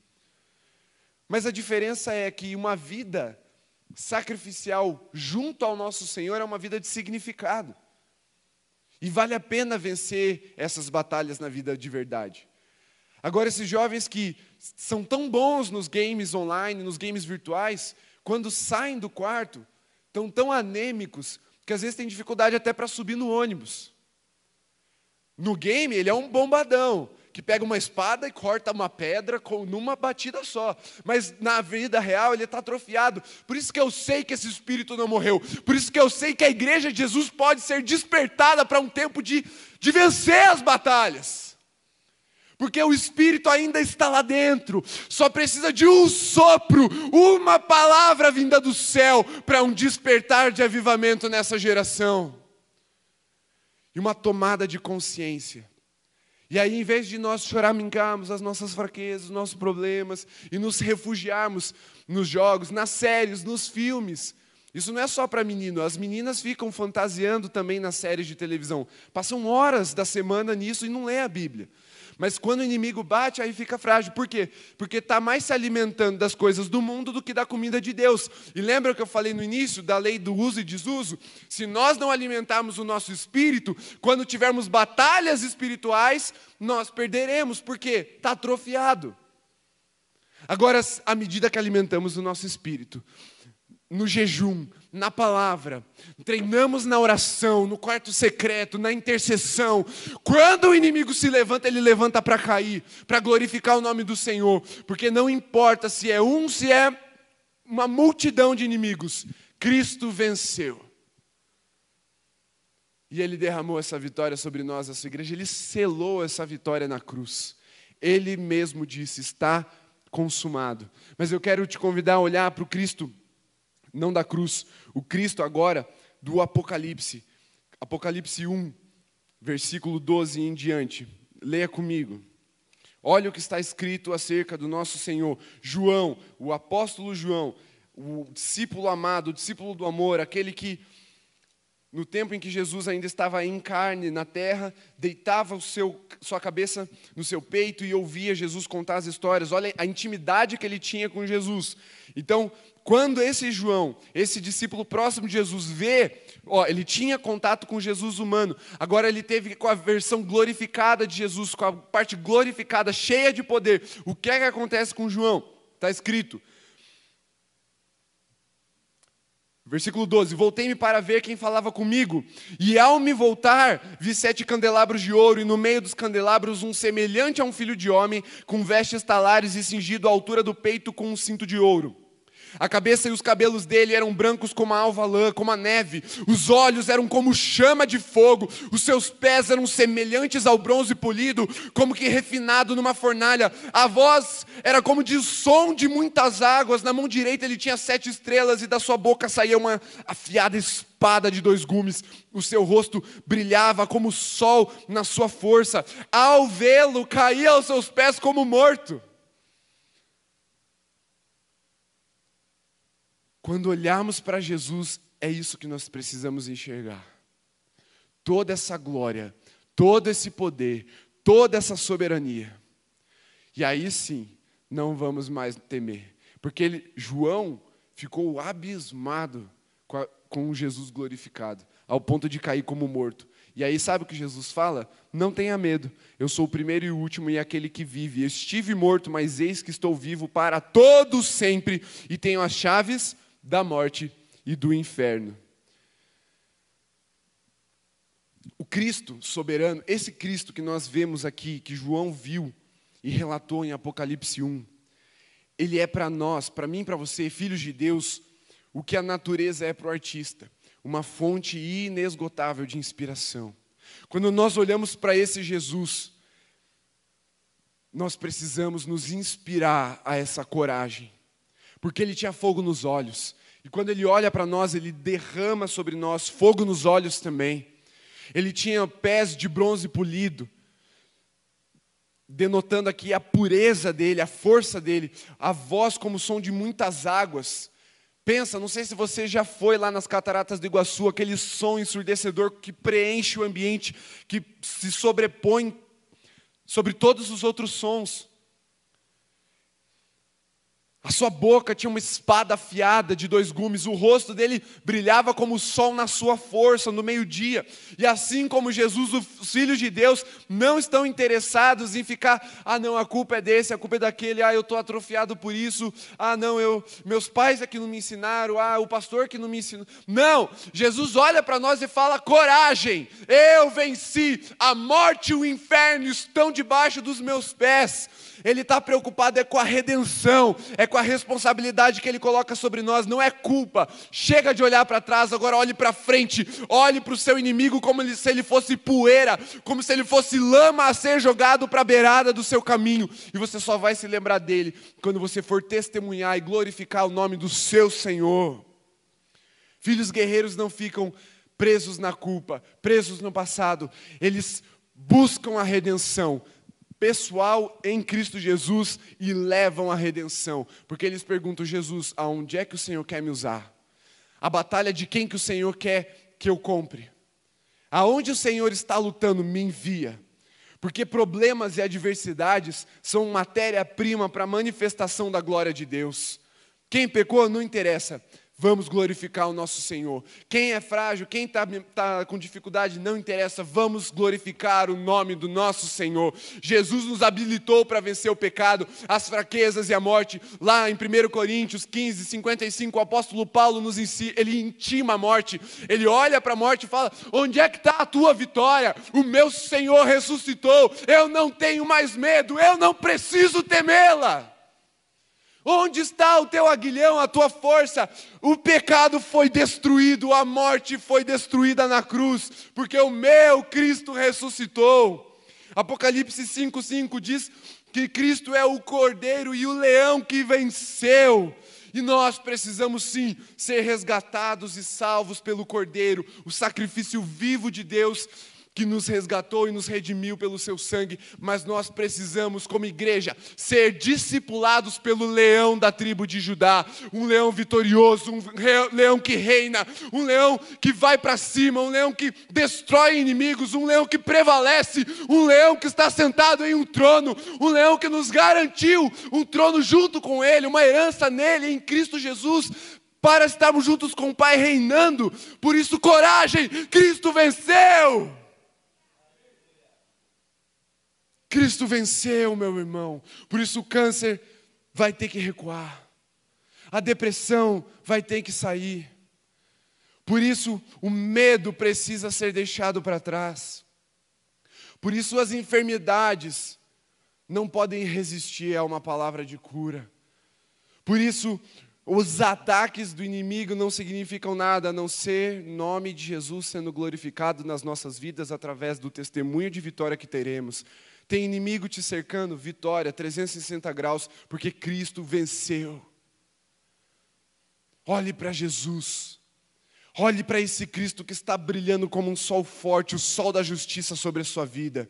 Mas a diferença é que uma vida sacrificial junto ao nosso Senhor é uma vida de significado. E vale a pena vencer essas batalhas na vida de verdade. Agora, esses jovens que são tão bons nos games online, nos games virtuais, quando saem do quarto, estão tão anêmicos que às vezes têm dificuldade até para subir no ônibus. No game, ele é um bombadão, que pega uma espada e corta uma pedra com, numa batida só. Mas na vida real ele está atrofiado. Por isso que eu sei que esse espírito não morreu. Por isso que eu sei que a igreja de Jesus pode ser despertada para um tempo de, de vencer as batalhas porque o Espírito ainda está lá dentro, só precisa de um sopro, uma palavra vinda do céu para um despertar de avivamento nessa geração e uma tomada de consciência. E aí, em vez de nós choramingarmos as nossas fraquezas, os nossos problemas e nos refugiarmos nos jogos, nas séries, nos filmes, isso não é só para menino, as meninas ficam fantasiando também nas séries de televisão. Passam horas da semana nisso e não lê a Bíblia. Mas quando o inimigo bate, aí fica frágil. Por quê? Porque está mais se alimentando das coisas do mundo do que da comida de Deus. E lembra que eu falei no início da lei do uso e desuso? Se nós não alimentarmos o nosso espírito, quando tivermos batalhas espirituais, nós perderemos. Por quê? Está atrofiado. Agora, à medida que alimentamos o nosso espírito, no jejum, na palavra, treinamos na oração, no quarto secreto, na intercessão. Quando o inimigo se levanta, ele levanta para cair, para glorificar o nome do Senhor, porque não importa se é um, se é uma multidão de inimigos, Cristo venceu. E ele derramou essa vitória sobre nós, a sua igreja, ele selou essa vitória na cruz. Ele mesmo disse: está consumado. Mas eu quero te convidar a olhar para o Cristo não da cruz, o Cristo agora do Apocalipse. Apocalipse 1, versículo 12 em diante. Leia comigo. Olha o que está escrito acerca do nosso Senhor. João, o apóstolo João, o discípulo amado, o discípulo do amor, aquele que no tempo em que Jesus ainda estava em carne na terra, deitava o seu, sua cabeça no seu peito e ouvia Jesus contar as histórias. Olha a intimidade que ele tinha com Jesus. Então, quando esse João, esse discípulo próximo de Jesus, vê, ó, ele tinha contato com Jesus humano, agora ele teve com a versão glorificada de Jesus, com a parte glorificada, cheia de poder. O que é que acontece com João? Está escrito: Versículo 12: Voltei-me para ver quem falava comigo, e ao me voltar, vi sete candelabros de ouro, e no meio dos candelabros um semelhante a um filho de homem, com vestes talares e cingido à altura do peito com um cinto de ouro. A cabeça e os cabelos dele eram brancos como a alva lã, como a neve. Os olhos eram como chama de fogo. Os seus pés eram semelhantes ao bronze polido, como que refinado numa fornalha. A voz era como de som de muitas águas. Na mão direita ele tinha sete estrelas e da sua boca saía uma afiada espada de dois gumes. O seu rosto brilhava como o sol na sua força. Ao vê-lo, caía aos seus pés como morto. Quando olharmos para Jesus, é isso que nós precisamos enxergar. Toda essa glória, todo esse poder, toda essa soberania. E aí sim, não vamos mais temer. Porque ele, João ficou abismado com, a, com Jesus glorificado, ao ponto de cair como morto. E aí, sabe o que Jesus fala? Não tenha medo, eu sou o primeiro e o último e aquele que vive. Eu estive morto, mas eis que estou vivo para todos sempre e tenho as chaves da morte e do inferno. O Cristo soberano, esse Cristo que nós vemos aqui, que João viu e relatou em Apocalipse 1, ele é para nós, para mim e para você, filhos de Deus, o que a natureza é para o artista, uma fonte inesgotável de inspiração. Quando nós olhamos para esse Jesus, nós precisamos nos inspirar a essa coragem porque ele tinha fogo nos olhos. E quando ele olha para nós, ele derrama sobre nós fogo nos olhos também. Ele tinha pés de bronze polido, denotando aqui a pureza dele, a força dele, a voz como som de muitas águas. Pensa, não sei se você já foi lá nas cataratas do Iguaçu, aquele som ensurdecedor que preenche o ambiente, que se sobrepõe sobre todos os outros sons. A sua boca tinha uma espada afiada de dois gumes, o rosto dele brilhava como o sol na sua força no meio-dia. E assim como Jesus, os filhos de Deus não estão interessados em ficar, ah, não, a culpa é desse, a culpa é daquele, ah, eu estou atrofiado por isso, ah, não, eu, meus pais é que não me ensinaram, ah, o pastor que não me ensinou. Não, Jesus olha para nós e fala: coragem, eu venci, a morte e o inferno estão debaixo dos meus pés. Ele está preocupado é com a redenção, é com a responsabilidade que Ele coloca sobre nós, não é culpa. Chega de olhar para trás, agora olhe para frente, olhe para o seu inimigo como se ele fosse poeira, como se ele fosse lama a ser jogado para a beirada do seu caminho, e você só vai se lembrar dele quando você for testemunhar e glorificar o nome do seu Senhor. Filhos guerreiros não ficam presos na culpa, presos no passado, eles buscam a redenção, pessoal em Cristo Jesus e levam a redenção. Porque eles perguntam, Jesus, aonde é que o Senhor quer me usar? A batalha de quem que o Senhor quer que eu compre? Aonde o Senhor está lutando, me envia. Porque problemas e adversidades são matéria-prima para a manifestação da glória de Deus. Quem pecou não interessa. Vamos glorificar o nosso Senhor. Quem é frágil, quem está tá com dificuldade, não interessa. Vamos glorificar o nome do nosso Senhor. Jesus nos habilitou para vencer o pecado, as fraquezas e a morte. Lá em 1 Coríntios 15, 55, o apóstolo Paulo nos ensina, ele intima a morte. Ele olha para a morte e fala: Onde é que está a tua vitória? O meu Senhor ressuscitou. Eu não tenho mais medo, eu não preciso temê-la. Onde está o teu aguilhão, a tua força? O pecado foi destruído, a morte foi destruída na cruz, porque o meu Cristo ressuscitou. Apocalipse 5,5 diz que Cristo é o cordeiro e o leão que venceu. E nós precisamos sim ser resgatados e salvos pelo Cordeiro, o sacrifício vivo de Deus que nos resgatou e nos redimiu pelo seu sangue, mas nós precisamos, como igreja, ser discipulados pelo leão da tribo de Judá, um leão vitorioso, um leão que reina, um leão que vai para cima, um leão que destrói inimigos, um leão que prevalece, um leão que está sentado em um trono, um leão que nos garantiu um trono junto com ele, uma herança nele, em Cristo Jesus, para estarmos juntos com o Pai reinando. Por isso, coragem, Cristo venceu. Cristo venceu, meu irmão. Por isso o câncer vai ter que recuar. A depressão vai ter que sair. Por isso o medo precisa ser deixado para trás. Por isso as enfermidades não podem resistir a uma palavra de cura. Por isso Os ataques do inimigo não significam nada a não ser nome de Jesus sendo glorificado nas nossas vidas através do testemunho de vitória que teremos. Tem inimigo te cercando, vitória, 360 graus, porque Cristo venceu. Olhe para Jesus. Olhe para esse Cristo que está brilhando como um sol forte, o sol da justiça sobre a sua vida.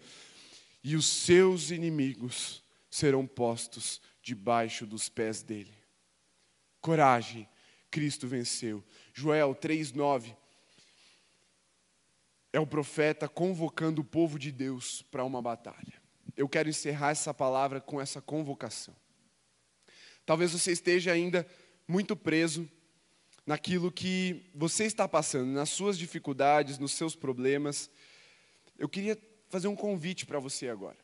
E os seus inimigos serão postos debaixo dos pés dele. Coragem, Cristo venceu. Joel 3:9 é o profeta convocando o povo de Deus para uma batalha. Eu quero encerrar essa palavra com essa convocação. Talvez você esteja ainda muito preso naquilo que você está passando, nas suas dificuldades, nos seus problemas. Eu queria fazer um convite para você agora.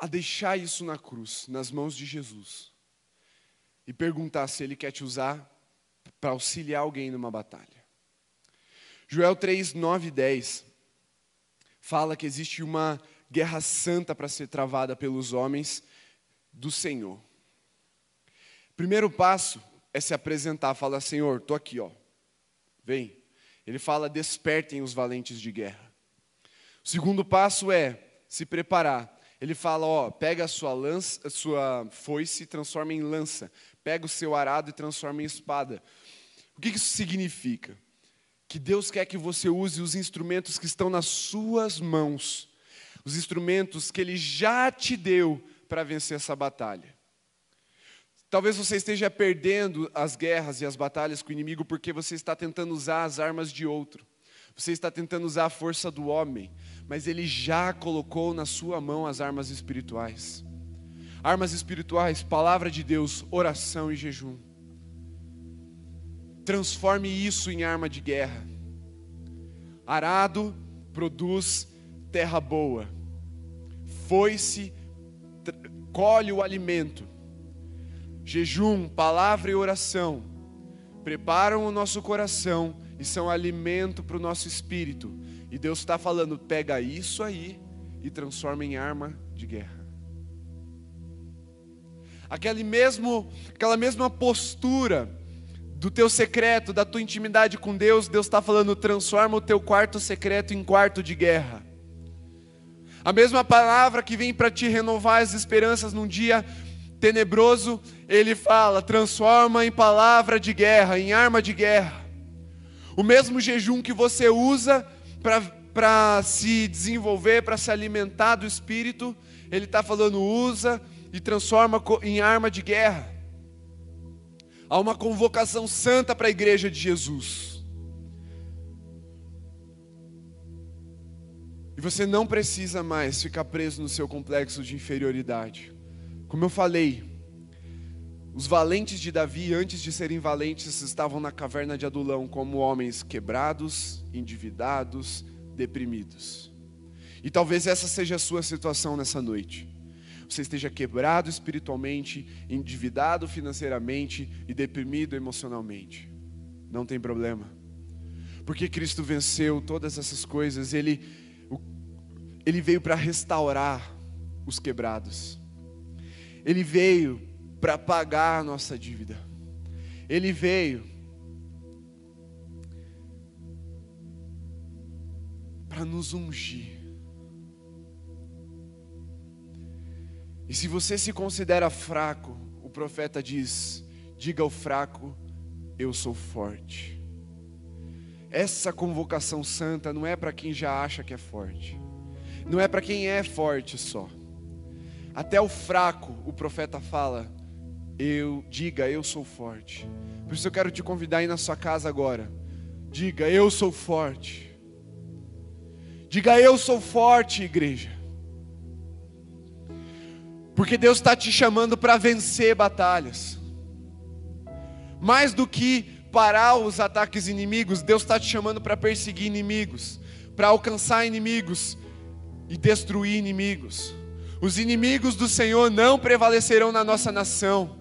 a deixar isso na cruz, nas mãos de Jesus, e perguntar se Ele quer te usar para auxiliar alguém numa batalha. Joel 3, 9 e 10 fala que existe uma guerra santa para ser travada pelos homens do Senhor. Primeiro passo é se apresentar, falar: Senhor, estou aqui, ó. Vem. Ele fala: despertem os valentes de guerra. O segundo passo é se preparar ele fala, ó, pega a sua lança, a sua foice e transforma em lança. Pega o seu arado e transforma em espada. O que isso significa? Que Deus quer que você use os instrumentos que estão nas suas mãos. Os instrumentos que Ele já te deu para vencer essa batalha. Talvez você esteja perdendo as guerras e as batalhas com o inimigo porque você está tentando usar as armas de outro. Você está tentando usar a força do homem, mas ele já colocou na sua mão as armas espirituais. Armas espirituais, palavra de Deus, oração e jejum. Transforme isso em arma de guerra. Arado produz terra boa. Foi-se, colhe o alimento. Jejum, palavra e oração preparam o nosso coração e são alimento para o nosso espírito. E Deus está falando: pega isso aí e transforma em arma de guerra. Aquele mesmo, aquela mesma postura do teu secreto, da tua intimidade com Deus, Deus está falando: transforma o teu quarto secreto em quarto de guerra. A mesma palavra que vem para te renovar as esperanças num dia tenebroso, ele fala: transforma em palavra de guerra, em arma de guerra. O mesmo jejum que você usa para se desenvolver, para se alimentar do Espírito, ele está falando, usa e transforma em arma de guerra. Há uma convocação santa para a igreja de Jesus. E você não precisa mais ficar preso no seu complexo de inferioridade. Como eu falei, os valentes de Davi, antes de serem valentes, estavam na caverna de Adulão como homens quebrados, endividados, deprimidos. E talvez essa seja a sua situação nessa noite. Você esteja quebrado espiritualmente, endividado financeiramente e deprimido emocionalmente. Não tem problema. Porque Cristo venceu todas essas coisas, Ele, ele veio para restaurar os quebrados. Ele veio para pagar a nossa dívida. Ele veio para nos ungir. E se você se considera fraco, o profeta diz: diga ao fraco, eu sou forte. Essa convocação santa não é para quem já acha que é forte, não é para quem é forte só. Até o fraco, o profeta fala, eu diga eu sou forte. Por isso eu quero te convidar aí na sua casa agora. Diga eu sou forte. Diga eu sou forte, igreja. Porque Deus está te chamando para vencer batalhas. Mais do que parar os ataques inimigos, Deus está te chamando para perseguir inimigos, para alcançar inimigos e destruir inimigos. Os inimigos do Senhor não prevalecerão na nossa nação.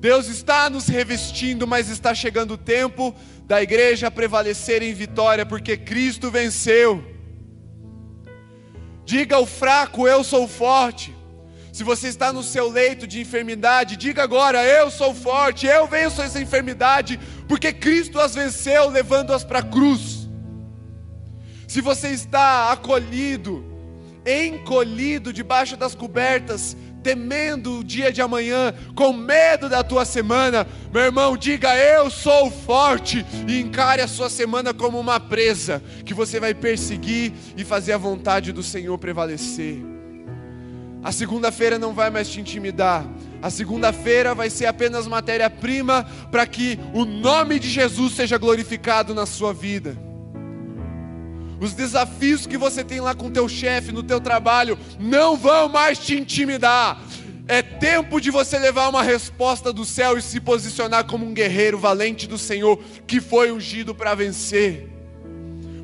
Deus está nos revestindo, mas está chegando o tempo da igreja prevalecer em vitória, porque Cristo venceu. Diga ao fraco: Eu sou forte. Se você está no seu leito de enfermidade, diga agora: Eu sou forte, eu venço essa enfermidade, porque Cristo as venceu, levando-as para a cruz. Se você está acolhido, encolhido debaixo das cobertas, temendo o dia de amanhã, com medo da tua semana, meu irmão, diga eu sou forte e encare a sua semana como uma presa que você vai perseguir e fazer a vontade do Senhor prevalecer. A segunda-feira não vai mais te intimidar. A segunda-feira vai ser apenas matéria-prima para que o nome de Jesus seja glorificado na sua vida. Os desafios que você tem lá com teu chefe no teu trabalho não vão mais te intimidar. É tempo de você levar uma resposta do céu e se posicionar como um guerreiro valente do Senhor que foi ungido para vencer.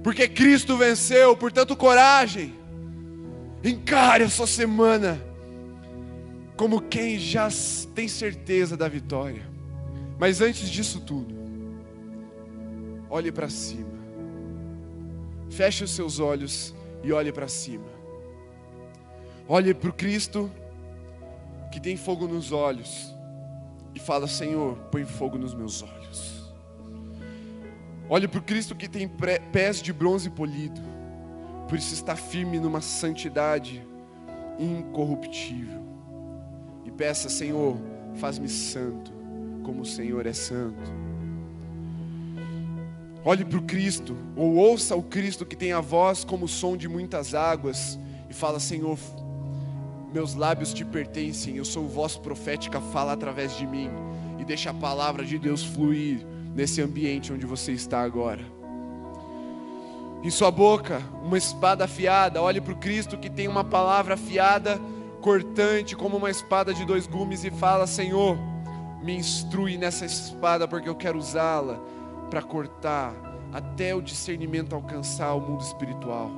Porque Cristo venceu, portanto, coragem. Encare a sua semana como quem já tem certeza da vitória. Mas antes disso tudo, olhe para cima. Feche os seus olhos e olhe para cima. Olhe para o Cristo que tem fogo nos olhos e fala: Senhor, põe fogo nos meus olhos. Olhe para o Cristo que tem pés de bronze polido, por isso está firme numa santidade incorruptível. E peça: Senhor, faz-me santo, como o Senhor é santo. Olhe para o Cristo, ou ouça o Cristo que tem a voz como o som de muitas águas, e fala: Senhor, meus lábios te pertencem, eu sou voz profética, fala através de mim, e deixa a palavra de Deus fluir nesse ambiente onde você está agora. Em sua boca, uma espada afiada, olhe para o Cristo que tem uma palavra afiada, cortante, como uma espada de dois gumes, e fala: Senhor, me instrui nessa espada, porque eu quero usá-la para cortar até o discernimento alcançar o mundo espiritual.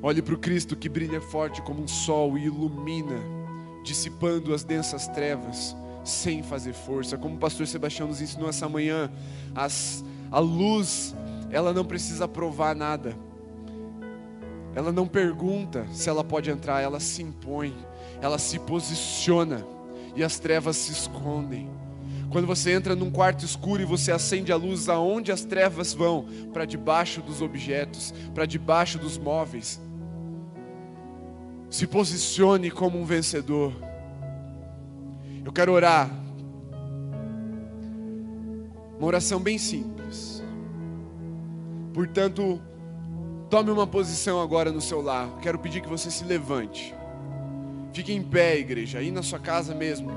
Olhe para o Cristo que brilha forte como um sol e ilumina, dissipando as densas trevas, sem fazer força. Como o pastor Sebastião nos ensinou essa manhã, as, a luz, ela não precisa provar nada. Ela não pergunta se ela pode entrar, ela se impõe, ela se posiciona e as trevas se escondem. Quando você entra num quarto escuro e você acende a luz, aonde as trevas vão? Para debaixo dos objetos, para debaixo dos móveis. Se posicione como um vencedor. Eu quero orar. Uma oração bem simples. Portanto, tome uma posição agora no seu lar. Quero pedir que você se levante. Fique em pé, igreja, aí na sua casa mesmo.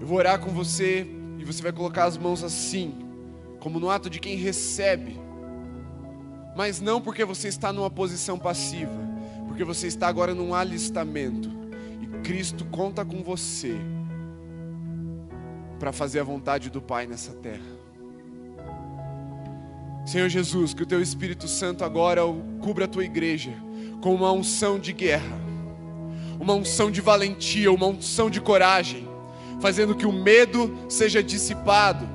Eu vou orar com você e você vai colocar as mãos assim, como no ato de quem recebe, mas não porque você está numa posição passiva, porque você está agora num alistamento e Cristo conta com você para fazer a vontade do Pai nessa terra. Senhor Jesus, que o Teu Espírito Santo agora cubra a Tua igreja com uma unção de guerra, uma unção de valentia, uma unção de coragem fazendo que o medo seja dissipado,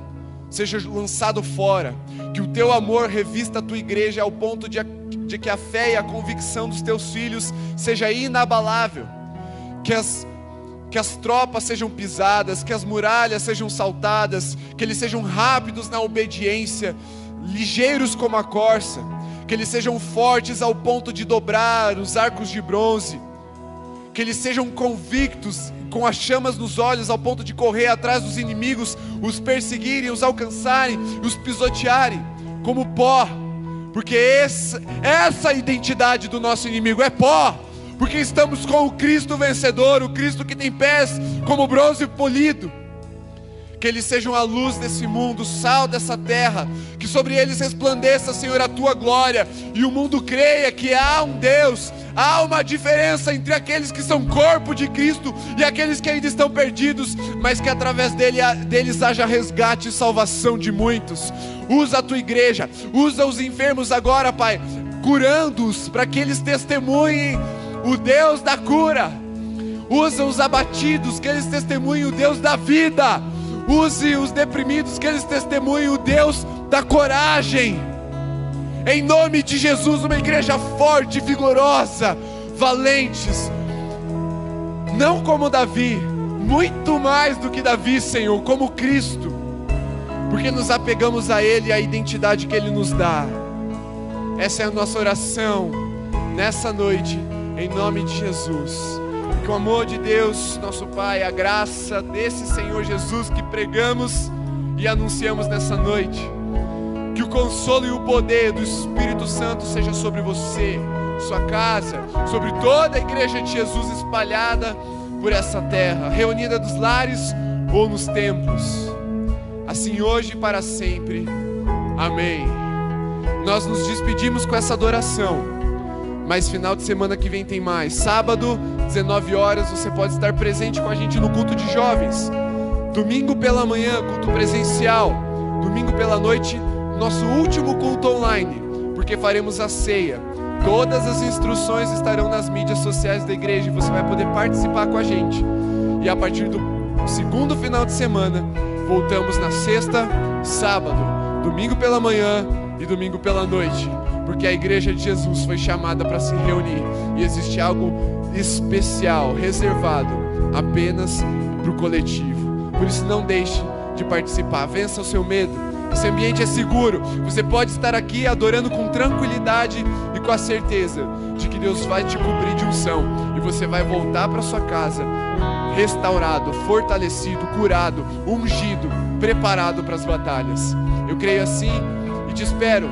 seja lançado fora, que o teu amor revista a tua igreja ao ponto de, de que a fé e a convicção dos teus filhos seja inabalável, que as que as tropas sejam pisadas, que as muralhas sejam saltadas, que eles sejam rápidos na obediência, ligeiros como a corça, que eles sejam fortes ao ponto de dobrar os arcos de bronze, que eles sejam convictos com as chamas nos olhos, ao ponto de correr atrás dos inimigos, os perseguirem, os alcançarem, os pisotearem, como pó, porque essa, essa identidade do nosso inimigo é pó, porque estamos com o Cristo vencedor, o Cristo que tem pés como bronze polido. Que eles sejam a luz desse mundo, o sal dessa terra, que sobre eles resplandeça, Senhor, a tua glória, e o mundo creia que há um Deus, há uma diferença entre aqueles que são corpo de Cristo e aqueles que ainda estão perdidos, mas que através dele, deles haja resgate e salvação de muitos. Usa a tua igreja, usa os enfermos agora, Pai, curando-os para que eles testemunhem o Deus da cura. Usa os abatidos, que eles testemunhem o Deus da vida Use os deprimidos, que eles testemunhem o Deus da coragem. Em nome de Jesus, uma igreja forte, vigorosa, valentes. Não como Davi, muito mais do que Davi, Senhor, como Cristo. Porque nos apegamos a Ele e à identidade que Ele nos dá. Essa é a nossa oração nessa noite, em nome de Jesus. Que o amor de Deus, nosso Pai, a graça desse Senhor Jesus que pregamos e anunciamos nessa noite, que o consolo e o poder do Espírito Santo seja sobre você, sua casa, sobre toda a igreja de Jesus espalhada por essa terra, reunida dos lares ou nos templos. Assim hoje e para sempre. Amém. Nós nos despedimos com essa adoração. Mas final de semana que vem tem mais. Sábado, 19 horas, você pode estar presente com a gente no culto de jovens. Domingo pela manhã, culto presencial. Domingo pela noite, nosso último culto online, porque faremos a ceia. Todas as instruções estarão nas mídias sociais da igreja e você vai poder participar com a gente. E a partir do segundo final de semana, voltamos na sexta, sábado, domingo pela manhã e domingo pela noite porque a igreja de Jesus foi chamada para se reunir e existe algo especial, reservado apenas para o coletivo. Por isso, não deixe de participar, vença o seu medo. Esse ambiente é seguro. Você pode estar aqui adorando com tranquilidade e com a certeza de que Deus vai te cobrir de unção e você vai voltar para sua casa restaurado, fortalecido, curado, ungido, preparado para as batalhas. Eu creio assim te espero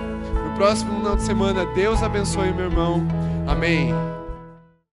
próximo final de semana. Deus abençoe, meu irmão. Amém.